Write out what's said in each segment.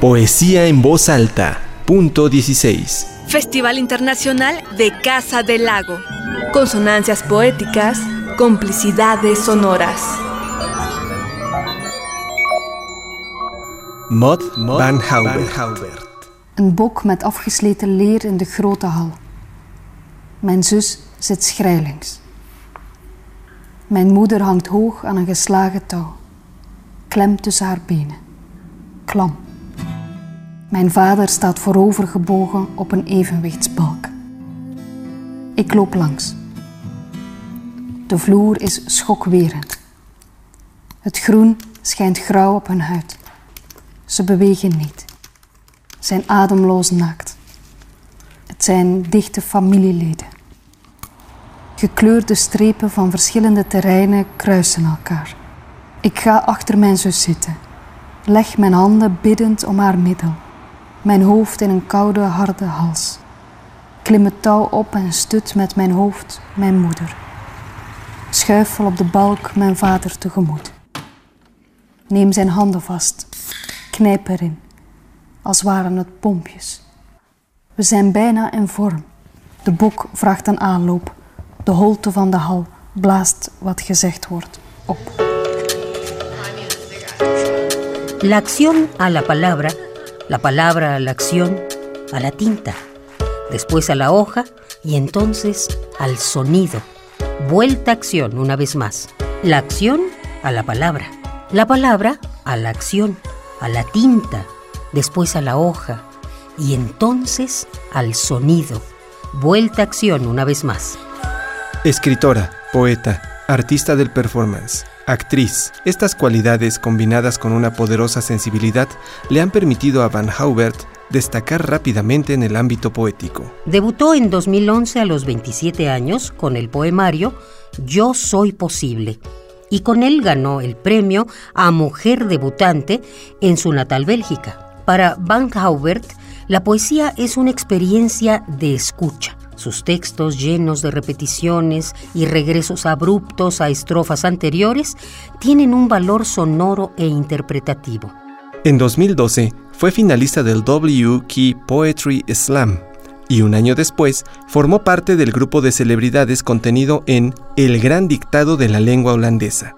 Poesía en voz alta. Punto 16. Festival Internacional de Casa del Lago. Consonancias poéticas, complicidades sonoras. Maud van Haubert. Een bok met afgesleten leer in de grote hal. Mijn zus zit schrijlings. Mijn moeder hangt hoog aan een geslagen touw. Klem tussen haar benen. Klam. Mijn vader staat voorovergebogen op een evenwichtsbalk. Ik loop langs. De vloer is schokwerend. Het groen schijnt grauw op hun huid. Ze bewegen niet. Zijn ademloos naakt. Het zijn dichte familieleden. Gekleurde strepen van verschillende terreinen kruisen elkaar. Ik ga achter mijn zus zitten. Leg mijn handen biddend om haar middel. Mijn hoofd in een koude, harde hals. Klim het touw op en stut met mijn hoofd mijn moeder. Schuifel op de balk mijn vader tegemoet. Neem zijn handen vast. Knijp erin. Als waren het pompjes. We zijn bijna in vorm. De bok vraagt een aanloop. De holte van de hal blaast wat gezegd wordt op. La acción a la palabra, la palabra a la acción, a la tinta, después a la hoja y entonces al sonido. Vuelta acción una vez más. La acción a la palabra, la palabra a la acción, a la tinta, después a la hoja y entonces al sonido. Vuelta acción una vez más. Escritora, poeta, artista del performance, actriz. Estas cualidades combinadas con una poderosa sensibilidad le han permitido a Van Haubert destacar rápidamente en el ámbito poético. Debutó en 2011 a los 27 años con el poemario Yo Soy Posible y con él ganó el premio a Mujer Debutante en su natal Bélgica. Para Van Haubert, la poesía es una experiencia de escucha. Sus textos llenos de repeticiones y regresos abruptos a estrofas anteriores tienen un valor sonoro e interpretativo. En 2012 fue finalista del W Key Poetry Slam y un año después formó parte del grupo de celebridades contenido en El Gran Dictado de la Lengua Holandesa.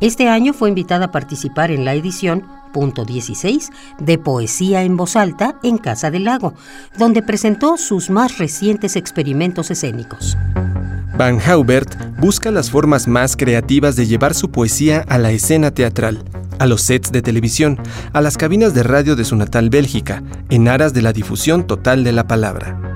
Este año fue invitada a participar en la edición punto 16 de Poesía en Voz Alta en Casa del Lago, donde presentó sus más recientes experimentos escénicos. Van Haubert busca las formas más creativas de llevar su poesía a la escena teatral, a los sets de televisión, a las cabinas de radio de su natal Bélgica, en aras de la difusión total de la palabra.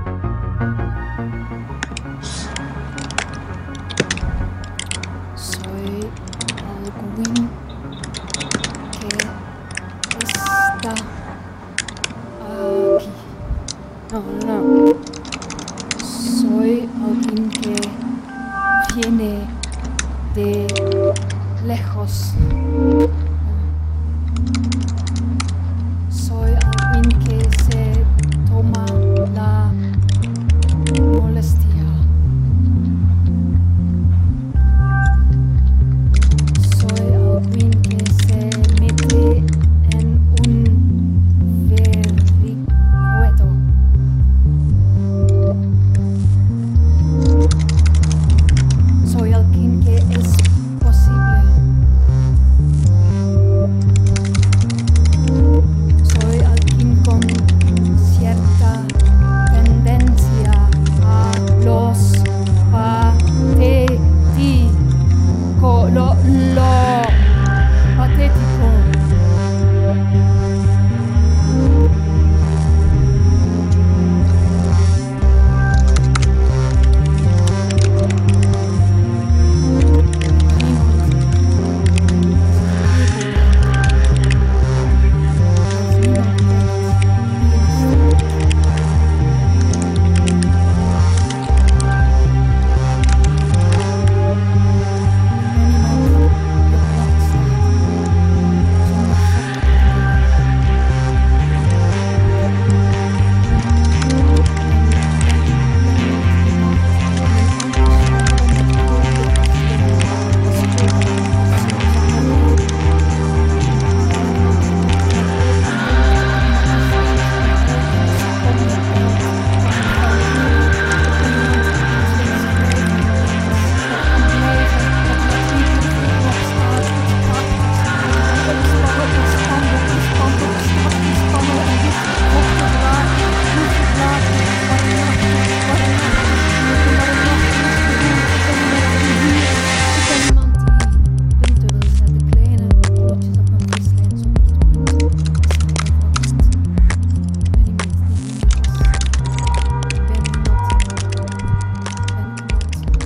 Viene de lejos.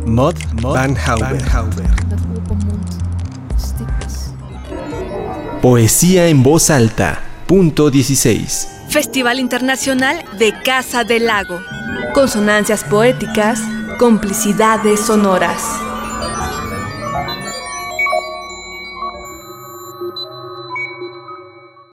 Maud Van Hauber. Poesía en voz alta. Punto 16. Festival Internacional de Casa del Lago. Consonancias poéticas, complicidades sonoras.